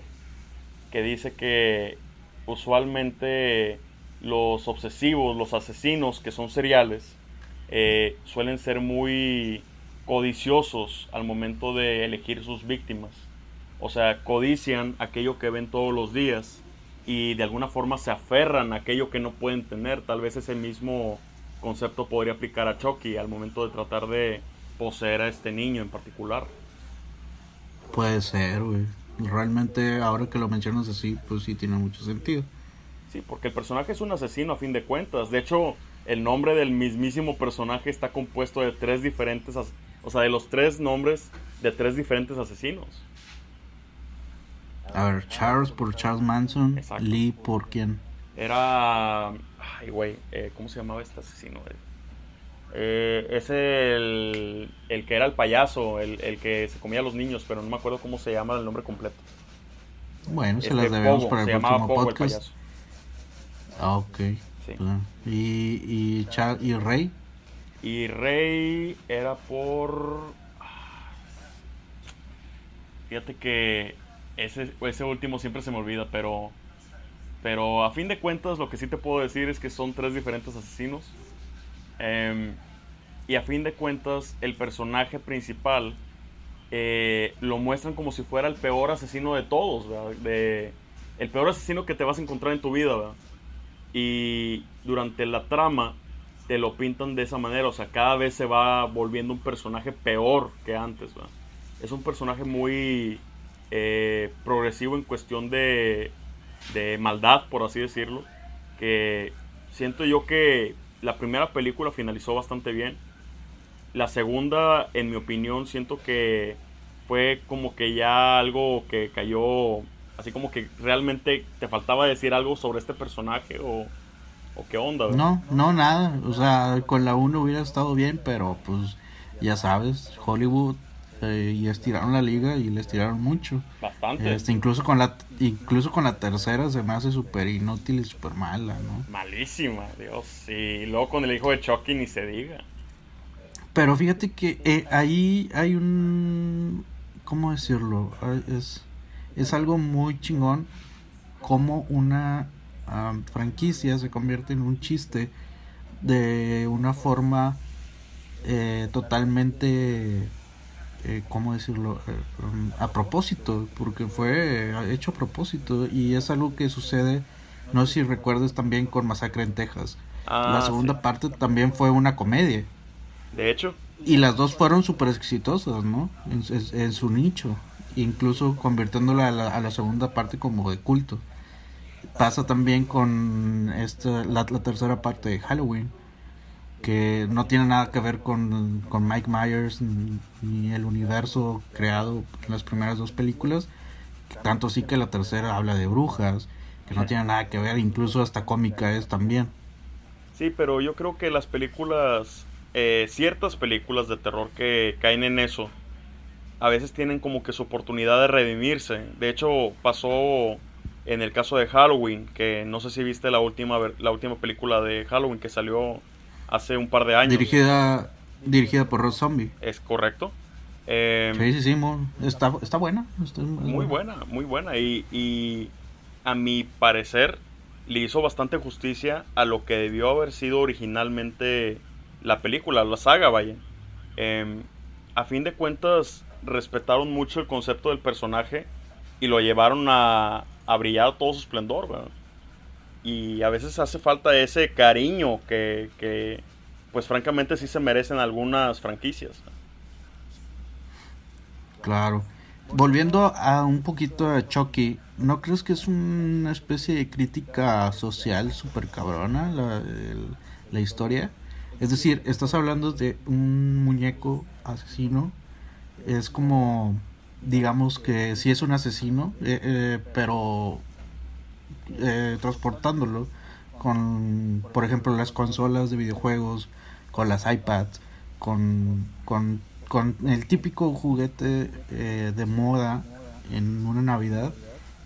que dice que usualmente los obsesivos, los asesinos que son seriales, eh, suelen ser muy codiciosos al momento de elegir sus víctimas. O sea, codician aquello que ven todos los días y de alguna forma se aferran a aquello que no pueden tener. Tal vez ese mismo concepto podría aplicar a Chucky al momento de tratar de poseer a este niño en particular. Puede ser, güey realmente ahora que lo mencionas así, pues sí tiene mucho sentido. Sí, porque el personaje es un asesino a fin de cuentas. De hecho, el nombre del mismísimo personaje está compuesto de tres diferentes, o sea, de los tres nombres de tres diferentes asesinos. A ver, Charles por Charles Manson, Lee por quién? Era, ay güey, eh, ¿cómo se llamaba este asesino? Eh, es el, el, que era el payaso, el, el, que se comía a los niños, pero no me acuerdo cómo se llama el nombre completo. Bueno, se las este, debemos para el próximo podcast. Ah, ok. Sí. ¿Y, y, ¿Y Rey? Y Rey era por... Fíjate que ese, ese último siempre se me olvida, pero... Pero a fin de cuentas lo que sí te puedo decir es que son tres diferentes asesinos Em, y a fin de cuentas, el personaje principal eh, lo muestran como si fuera el peor asesino de todos, De, el peor asesino que te vas a encontrar en tu vida, Y durante la trama te lo pintan de esa manera, o sea, cada vez se va volviendo un personaje peor que antes, Es un personaje muy eh, progresivo en cuestión de, de maldad, por así decirlo, que siento yo que la primera película finalizó bastante bien. La segunda, en mi opinión, siento que fue como que ya algo que cayó, así como que realmente te faltaba decir algo sobre este personaje o, o qué onda. No, no, nada. O sea, con la 1 hubiera estado bien, pero pues ya sabes, Hollywood eh, y estiraron la liga y le estiraron mucho. Bastante. Este, incluso con la incluso con la tercera se me hace súper inútil y súper mala, ¿no? Malísima, Dios. Y luego con el hijo de Chucky ni se diga. Pero fíjate que eh, ahí hay un ¿cómo decirlo? Es es algo muy chingón como una franquicia se convierte en un chiste de una forma eh, totalmente eh, ¿cómo decirlo? Eh, um, a propósito, porque fue hecho a propósito y es algo que sucede, no sé si recuerdas también con Masacre en Texas. Ah, la segunda parte también fue una comedia. De hecho. Y las dos fueron súper exitosas, ¿no? En, su nicho, incluso convirtiéndola a la, a la, segunda parte como de culto. Pasa también con esta, la tercera parte de Halloween que no tiene nada que ver con, Mike Myers ni, el universo creado en las primeras dos películas. Tanto sí que la tercera habla de brujas, que no tiene nada que ver, incluso hasta cómica es también. Sí, pero yo creo que las películas, eh, ciertas películas de terror que caen en eso, a veces tienen como que su oportunidad de redimirse. De hecho, pasó en el caso de Halloween, que no sé si viste la última, la última película de Halloween que salió hace un par de años. Dirigida, dirigida por Rob Zombie. Es correcto. Eh, sí, sí, sí, está, está buena. muy buena, muy buena. Y, y a mi parecer, le hizo bastante justicia a lo que debió haber sido originalmente la película, la saga, vaya. Em, a fin de cuentas, respetaron mucho el concepto del personaje y lo llevaron a, a brillar todo su esplendor, ¿verdad? Y a veces hace falta ese cariño que, pues francamente sí se merecen algunas franquicias. Claro. Volviendo a un poquito a Chucky, ¿no crees que es una especie de crítica social súper cabrona la, la historia? Es decir, estás hablando de un muñeco asesino. Es como, digamos que sí es un asesino, eh, eh, pero eh, transportándolo con, por ejemplo, las consolas de videojuegos, con las iPads, con, con, con el típico juguete eh, de moda en una Navidad,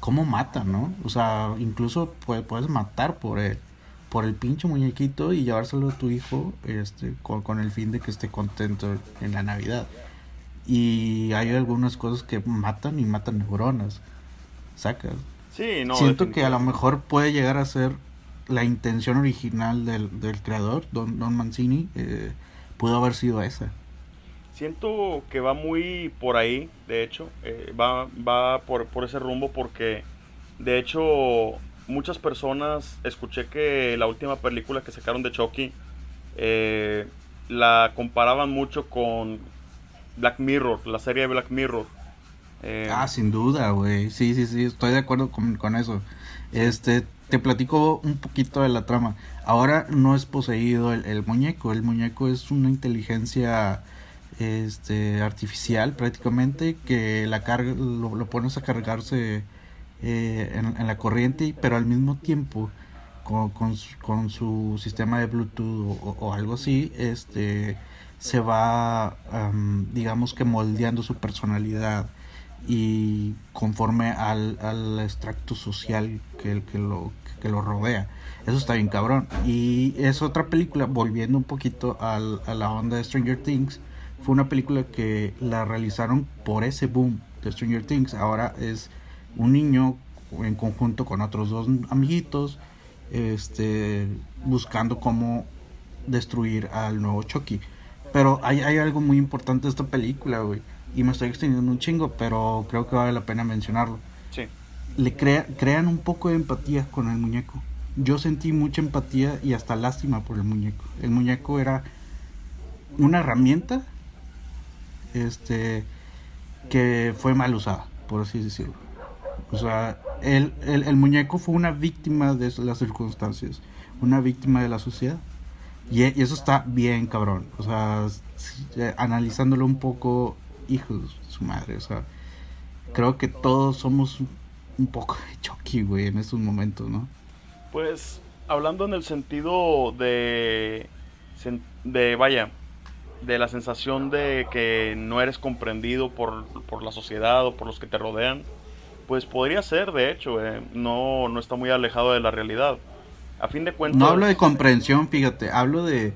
¿cómo mata, no? O sea, incluso puedes matar por el, por el pinche muñequito y llevárselo a tu hijo este, con, con el fin de que esté contento en la Navidad. Y hay algunas cosas que matan y matan neuronas. ¿Sacas? Sí, no, Siento que a lo mejor puede llegar a ser la intención original del, del creador, Don, Don Mancini, eh, pudo haber sido esa. Siento que va muy por ahí, de hecho, eh, va, va por, por ese rumbo porque, de hecho, muchas personas, escuché que la última película que sacaron de Chucky, eh, la comparaban mucho con Black Mirror, la serie de Black Mirror. Eh, ah, sin duda, güey. Sí, sí, sí, estoy de acuerdo con, con, eso. Este, te platico un poquito de la trama. Ahora no es poseído el, muñeco, el muñeco es una inteligencia este artificial prácticamente que la carga lo, lo pones a cargarse eh, en, la corriente pero al mismo tiempo con, con, su, sistema de bluetooth o, algo así este se va digamos que moldeando su personalidad y conforme al, al extracto social que, que, lo, que lo rodea. Eso está bien cabrón. Y es otra película, volviendo un poquito al, a la onda de Stranger Things, fue una película que la realizaron por ese boom de Stranger Things. Ahora es un niño en conjunto con otros dos amiguitos, este, buscando cómo destruir al nuevo Chucky. Pero hay, hay algo muy importante de esta película, güey y me estoy extendiendo un chingo, pero creo que vale la pena mencionarlo. Sí. Le crea, crean un poco de empatía con el muñeco. Yo sentí mucha empatía y hasta lástima por el muñeco. El muñeco era una herramienta este que fue mal usada, por así decirlo. O sea, el, el, el muñeco fue una víctima de las circunstancias, una víctima de la sociedad. Y, y eso está bien cabrón. O sea, analizándolo un poco hijos de su madre. O sea, creo que todos somos un poco de Chucky, güey, en estos momentos, ¿no? Pues, hablando en el sentido de. de vaya. De la sensación de que no eres comprendido por, por la sociedad o por los que te rodean, pues podría ser, de hecho, eh, no, no está muy alejado de la realidad. A fin de cuentas. No hablo de comprensión, fíjate, hablo de,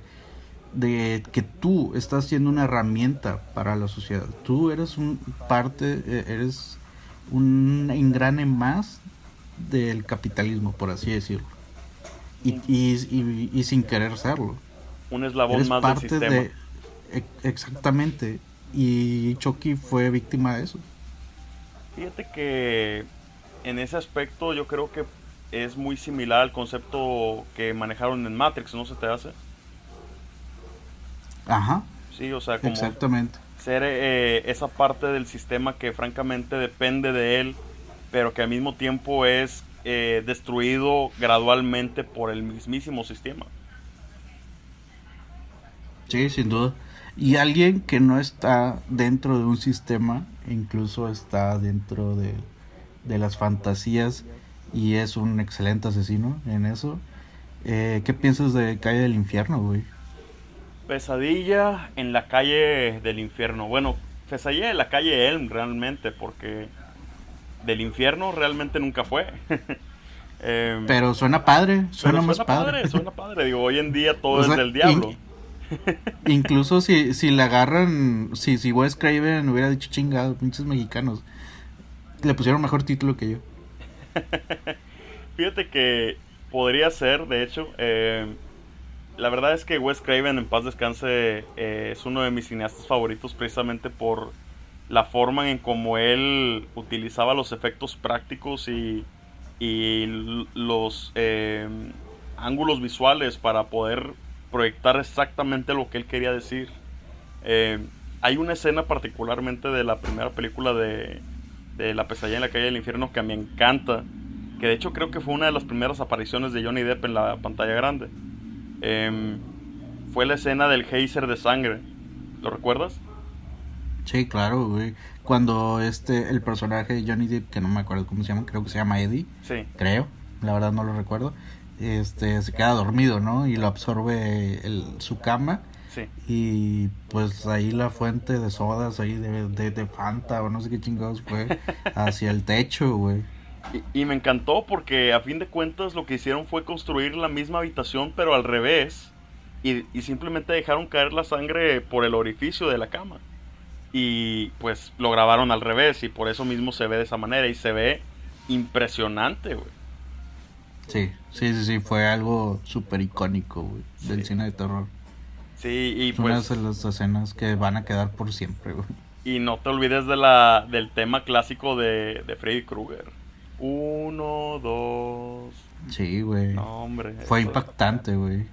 de que tú estás siendo una herramienta para la sociedad. Tú eres un parte, eh, eres un engrane más del capitalismo, por así decirlo. Y, y, y, y sin querer serlo. Un eslabón eres más parte del sistema. De, exactamente. Y Chucky fue víctima de eso. Fíjate que en ese aspecto yo creo que es muy similar al concepto que manejaron en Matrix, ¿no se te hace? Ajá. Sí, o sea, como Exactamente. ser eh, esa parte del sistema que francamente depende de él, pero que al mismo tiempo es eh, destruido gradualmente por el mismísimo sistema. Sí, sin duda. Y alguien que no está dentro de un sistema, incluso está dentro de, de las fantasías y es un excelente asesino en eso. Eh, ¿Qué piensas de Calle del Infierno, güey? Pesadilla en la calle del infierno. Bueno, pesadilla en la calle Elm realmente, porque del infierno realmente nunca fue. eh, pero suena padre, suena, más suena padre. padre. Suena padre, digo, hoy en día todo O es sea, del diablo. in- Incluso si, si le agarran, si, si Wes Craven hubiera dicho chingado, pinches mexicanos, le pusieron mejor título que yo. Fíjate que podría ser, de hecho. Eh, la verdad es que Wes Craven, en paz descanse, eh, es uno de mis cineastas favoritos precisamente por la forma en cómo él utilizaba los efectos prácticos y, los eh, ángulos visuales para poder proyectar exactamente lo que él quería decir. Eh, hay una escena particularmente de la primera película de, de La pesadilla en la calle del infierno que me encanta, que de hecho creo que fue una de las primeras apariciones de Johnny Depp en la pantalla grande. Em, fue la escena del geyser de sangre. ¿Lo recuerdas? Sí, claro, güey. Cuando este, el personaje de Johnny Depp, que no me acuerdo cómo se llama, creo que se llama Eddie. Sí. Creo, la verdad no lo recuerdo. Este, se queda dormido, ¿no? Y lo absorbe el, su cama. Sí. Y pues ahí la fuente de sodas, ahí de, de, de Fanta o no sé qué chingados fue, hacia el techo, güey. Y, me encantó porque a fin de cuentas lo que hicieron fue construir la misma habitación pero al revés y, simplemente dejaron caer la sangre por el orificio de la cama. Y pues lo grabaron al revés y por eso mismo se ve de esa manera y se ve impresionante, güey. Sí, sí, sí, sí, fue algo súper icónico, güey, del cine de terror. Sí, y pues... Una de las escenas que van a quedar por siempre, güey. Y no te olvides de la, del tema clásico de, de Freddy Krueger. Uno, dos. Sí, güey. No, hombre. Fue impactante, güey.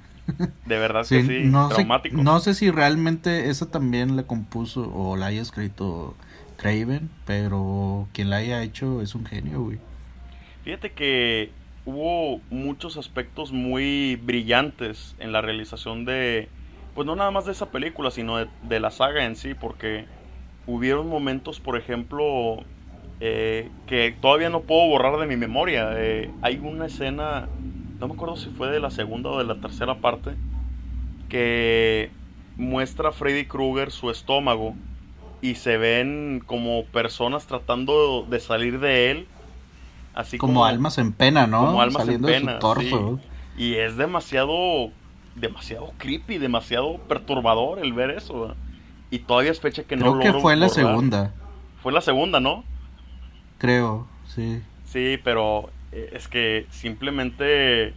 De verdad que sí, no traumático. Sé, no sé si realmente esa también la compuso o la haya escrito Craven, pero quien la haya hecho es un genio, güey. Fíjate que hubo muchos aspectos muy brillantes en la realización de, pues no nada más de esa película, sino de, de la saga en sí, porque hubieron momentos, por ejemplo, eh, que todavía no puedo borrar de mi memoria. Eh, hay una escena, no me acuerdo si fue de la segunda o de la tercera parte, que muestra a Freddy Krueger su estómago y se ven como personas tratando de salir de él. Así como, almas en pena, ¿no? Como almas en pena. Y es demasiado, demasiado creepy, demasiado perturbador el ver eso. Y todavía es fecha que no Creo que fue la segunda. Fue la segunda, ¿no? Creo, sí. Sí, pero eh, es que simplemente.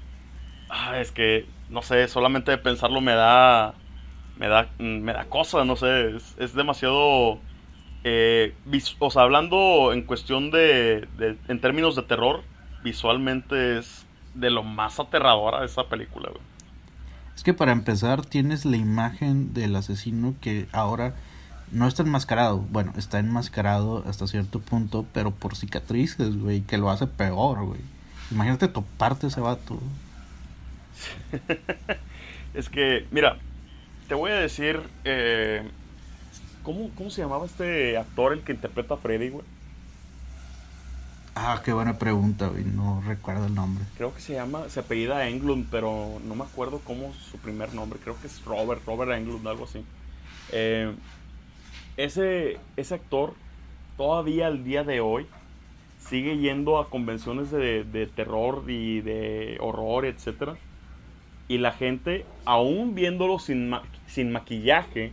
Ah, es que, no sé, solamente de pensarlo me da. Me da, me da cosa, no sé. Es, demasiado. Eh, o sea, hablando en cuestión de, de, En términos de terror, visualmente es de lo más aterradora esa película, Es que para empezar, tienes la imagen del asesino que ahora no está enmascarado. Bueno, está enmascarado hasta cierto punto, pero por cicatrices, güey, que lo hace peor, güey. Imagínate toparte ese vato. es que, mira, te voy a decir, eh, ¿cómo, ¿cómo se llamaba este actor el que interpreta a Freddy, güey? Ah, qué buena pregunta, güey. No recuerdo el nombre. Creo que se llama, se apellida Englund, pero no me acuerdo cómo su primer nombre. Creo que es Robert, Robert Englund, algo así. Eh, ese, ese actor todavía al día de hoy sigue yendo a convenciones de, terror y de horror, etc. Y la gente, aún viéndolo sin, sin maquillaje,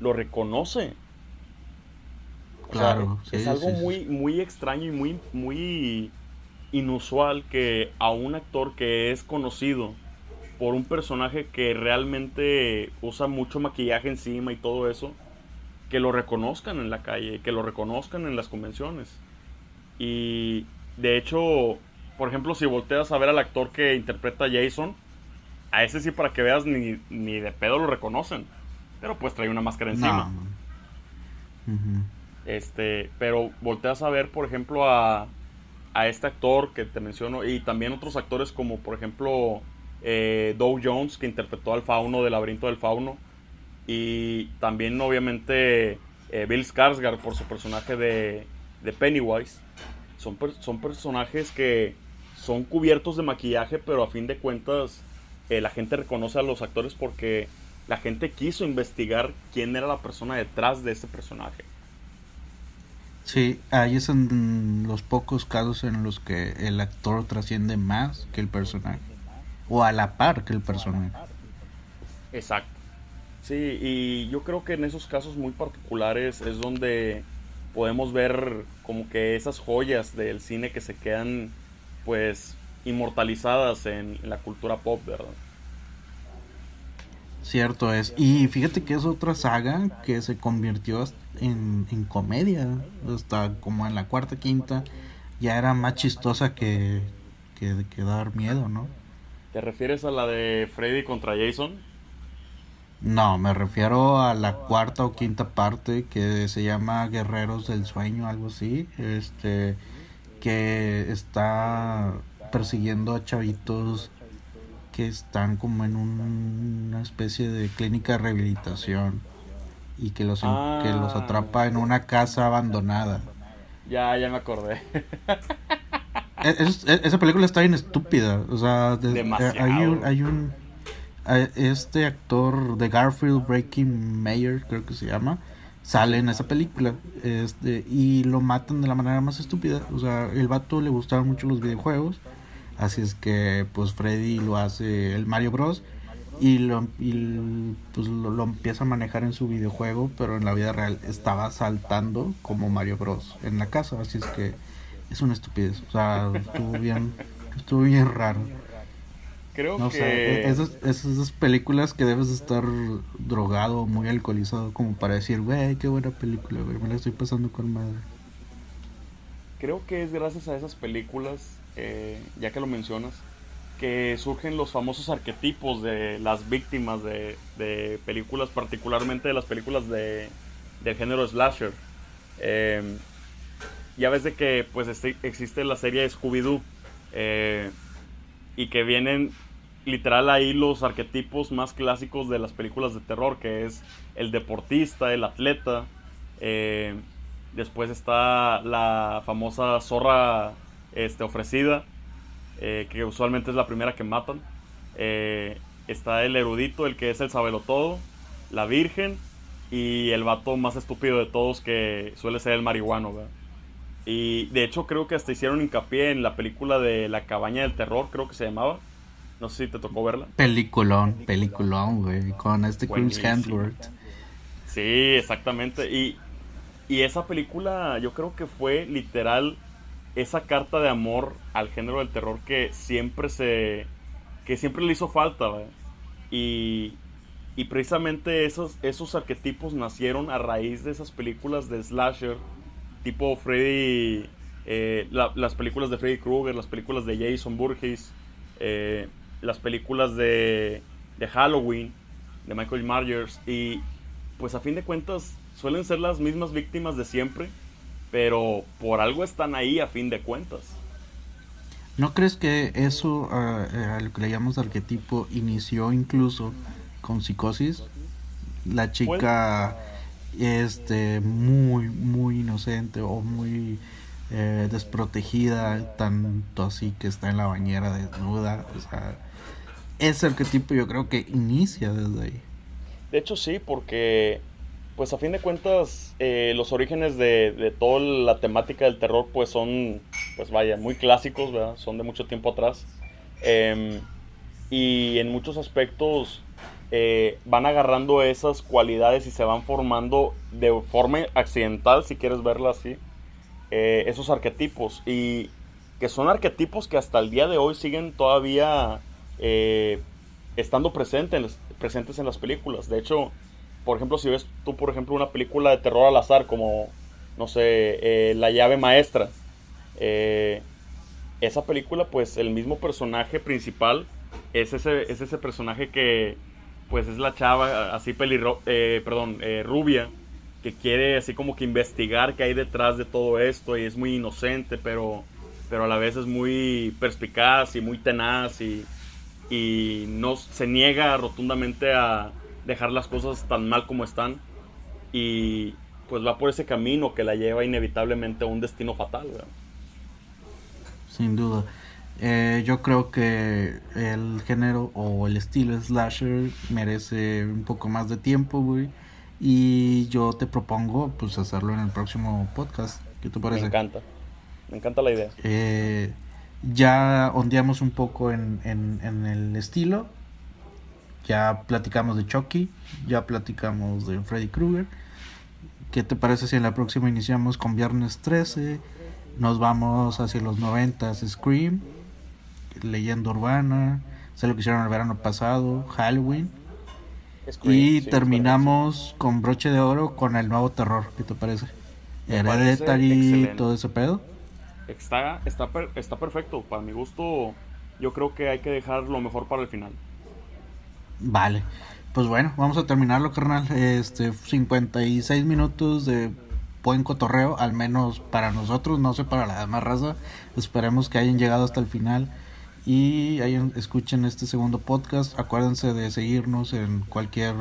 lo reconoce. Claro, es algo muy, muy extraño y muy, muy inusual que a un actor que es conocido por un personaje que realmente usa mucho maquillaje encima y todo eso, que lo reconozcan en la calle, que lo reconozcan en las convenciones. Y de hecho, por ejemplo, si volteas a ver al actor que interpreta a Jason, a ese sí para que veas ni, ni de pedo lo reconocen. Pero pues trae una máscara encima. Este, pero volteas a ver, por ejemplo, a, a este actor que te menciono y también otros actores como, por ejemplo, eh, Dow Jones, que interpretó al fauno del laberinto del fauno y también, obviamente, eh, Bill Skarsgård por su personaje de, Pennywise. Son, son personajes que son cubiertos de maquillaje, pero a fin de cuentas eh, la gente reconoce a los actores porque la gente quiso investigar quién era la persona detrás de ese personaje. Sí, ahí son los pocos casos en los que el actor trasciende más que el personaje. O a la par que el personaje. Exacto. Sí, y yo creo que en esos casos muy particulares es donde podemos ver como que esas joyas del cine que se quedan pues inmortalizadas en, la cultura pop, ¿verdad? Cierto es. Y fíjate que es otra saga que se convirtió en, en comedia. Hasta como en la cuarta, quinta, ya era más chistosa que, que, que dar miedo, ¿no? ¿Te refieres a la de Freddy contra Jason? No, me refiero a la cuarta o quinta parte que se llama Guerreros del Sueño, algo así. Este, que está persiguiendo a chavitos que están como en una especie de clínica de rehabilitación y que los, que los ah. atrapa en una casa abandonada. Ya, ya me acordé. E, e, esa película está bien estúpida. O sea, hay un, hay un este actor de Garfield, Breaking Mayer, creo que se llama, sale en esa película. Este, y lo matan de la manera más estúpida. O sea, el vato le gustaban mucho los videojuegos. Así es que, pues, Freddy lo hace el Mario Bros. Y, lo, y pues, lo, empieza a manejar en su videojuego, pero en la vida real estaba saltando como Mario Bros. en la casa. Así es que es una estupidez. O sea, estuvo bien, estuvo bien raro. Creo que. Sé, esas, esas películas que debes estar drogado, muy alcoholizado, como para decir, güey, qué buena película, güey, me la estoy pasando con madre. Creo que es gracias a esas películas, eh, ya que lo mencionas, que surgen los famosos arquetipos de las víctimas de, de películas, particularmente de las películas de, del género slasher. Eh, ya ves de que pues este, existe la serie Scooby-Doo eh, y que vienen literal ahí los arquetipos más clásicos de las películas de terror, que es el deportista, el atleta. Eh, después está la famosa zorra este, ofrecida, eh, que usualmente es la primera que matan. Eh, está el erudito, el que es el todo, la virgen y el vato más estúpido de todos que suele ser el marihuano. Y de hecho creo que hasta hicieron hincapié en la película de La cabaña del terror, creo que se llamaba no sé si te tocó verla. Peliculón, peliculón, güey, con este Chris Hemsworth. Sí, exactamente. Y, y esa película yo creo que fue literal esa carta de amor al género del terror que siempre se que siempre le hizo falta y, y precisamente esos esos arquetipos nacieron a raíz de esas películas de slasher tipo Freddy eh, las películas de Freddy Krueger las películas de Jason Burgess eh, las películas de, de Halloween, de Michael Myers, y pues a fin de cuentas suelen ser las mismas víctimas de siempre, pero por algo están ahí a fin de cuentas. ¿No crees que eso, a lo que le llamamos arquetipo, inició incluso con psicosis? La chica, este, muy, muy inocente o muy eh, desprotegida, tanto así que está en la bañera desnuda, o sea, ese arquetipo yo creo que inicia desde ahí. De hecho sí, porque pues a fin de cuentas eh, los orígenes de, de, toda la temática del terror pues son, pues vaya, muy clásicos, ¿verdad? Son de mucho tiempo atrás. Em, y en muchos aspectos eh, van agarrando esas cualidades y se van formando de forma accidental, si quieres verla así, eh, esos arquetipos. Y que son arquetipos que hasta el día de hoy siguen todavía eh, estando presentes, presentes en las películas. De hecho, por ejemplo, si ves tú, por ejemplo, una película de terror al azar como, no sé, eh, La llave maestra, eh, esa película, pues el mismo personaje principal es ese, es ese personaje que, pues es la chava así pelirro, perdón, rubia, que quiere así como que investigar qué hay detrás de todo esto y es muy inocente, pero, pero a la vez es muy perspicaz y muy tenaz y y no se niega rotundamente a dejar las cosas tan mal como están y pues va por ese camino que la lleva inevitablemente a un destino fatal. Sin duda. Eh, yo creo que el género o el estilo slasher merece un poco más de tiempo, güey. Y yo te propongo pues hacerlo en el próximo podcast. ¿Qué te parece? Me encanta. Me encanta la idea. Eh, ya ondeamos un poco en, en, el estilo. Ya platicamos de Chucky, ya platicamos de Freddy Krueger. ¿Qué te parece si en la próxima iniciamos con Viernes 13? Nos vamos hacia los 90 Scream. Leyenda Urbana, sé lo que hicieron el verano pasado, Halloween. y terminamos con broche de oro con el nuevo terror, ¿qué te parece? Hereditary, todo ese pedo. Está, está, está perfecto, para mi gusto yo creo que hay que dejar lo mejor para el final. Vale, pues bueno, vamos a terminarlo, carnal. Este, 56 minutos de buen cotorreo, al menos para nosotros, no sé para la demás raza. Esperemos que hayan llegado hasta el final y hayan, escuchen este segundo podcast. Acuérdense de seguirnos en cualquier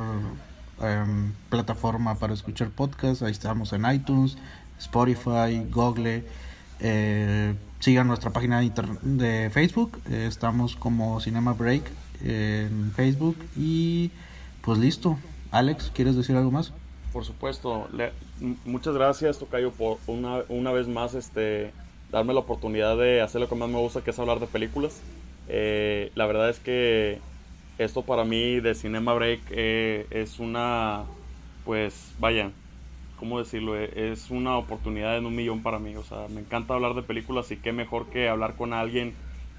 em, plataforma para escuchar podcast. Ahí estamos en iTunes, Spotify, Google. Eh, sigan nuestra página de, de Facebook. Eh, estamos como Cinema Break en Facebook. Y pues listo. Alex, ¿quieres decir algo más? Por supuesto. muchas gracias, Tocayo, por una, una vez más este, darme la oportunidad de hacer lo que más me gusta, que es hablar de películas. Eh, la verdad es que esto para mí de Cinema Break es una, pues vaya, ¿cómo decirlo? E, es una oportunidad en un millón para mí. O sea, me encanta hablar de películas y qué mejor que hablar con alguien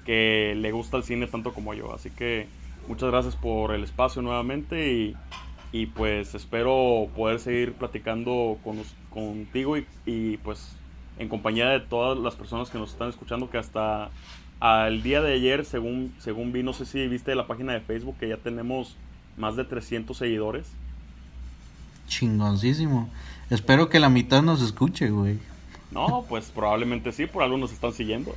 que le gusta el cine tanto como yo. Así que muchas gracias por el espacio nuevamente y, y pues espero poder seguir platicando con, contigo y, y, pues en compañía de todas las personas que nos están escuchando que hasta al día de ayer, según, según vi, no sé si viste la página de Facebook que ya tenemos más de 300 seguidores. Chingoncísimo. Espero que la mitad nos escuche, güey. No, pues probablemente sí, por algo nos están siguiendo.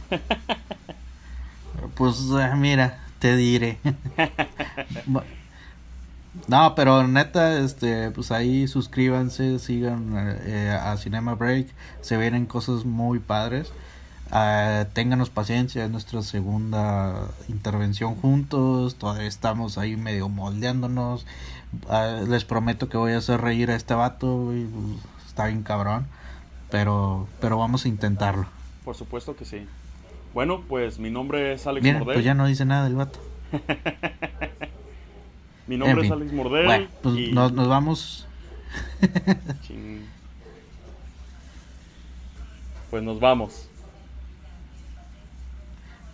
pues eh, mira, te diré. no, pero neta, este, pues ahí suscríbanse, sigan eh, a Cinema Break, se vienen cosas muy padres. Uh, ténganos paciencia, es nuestra segunda intervención juntos, todavía estamos ahí medio moldeándonos, les prometo que voy a hacer reír a este vato, y, pues, está bien cabrón. Pero, pero vamos a intentarlo. Por supuesto que sí. Bueno, pues mi nombre es Alex Mordel. Pues ya no dice nada el vato. mi nombre es Alex Mordel. pues nos, nos, vamos. pues nos vamos.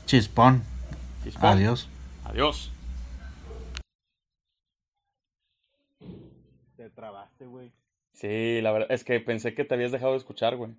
Chispón. Chispón. Adiós. Adiós. Sí, la verdad es que pensé que te habías dejado de escuchar, güey.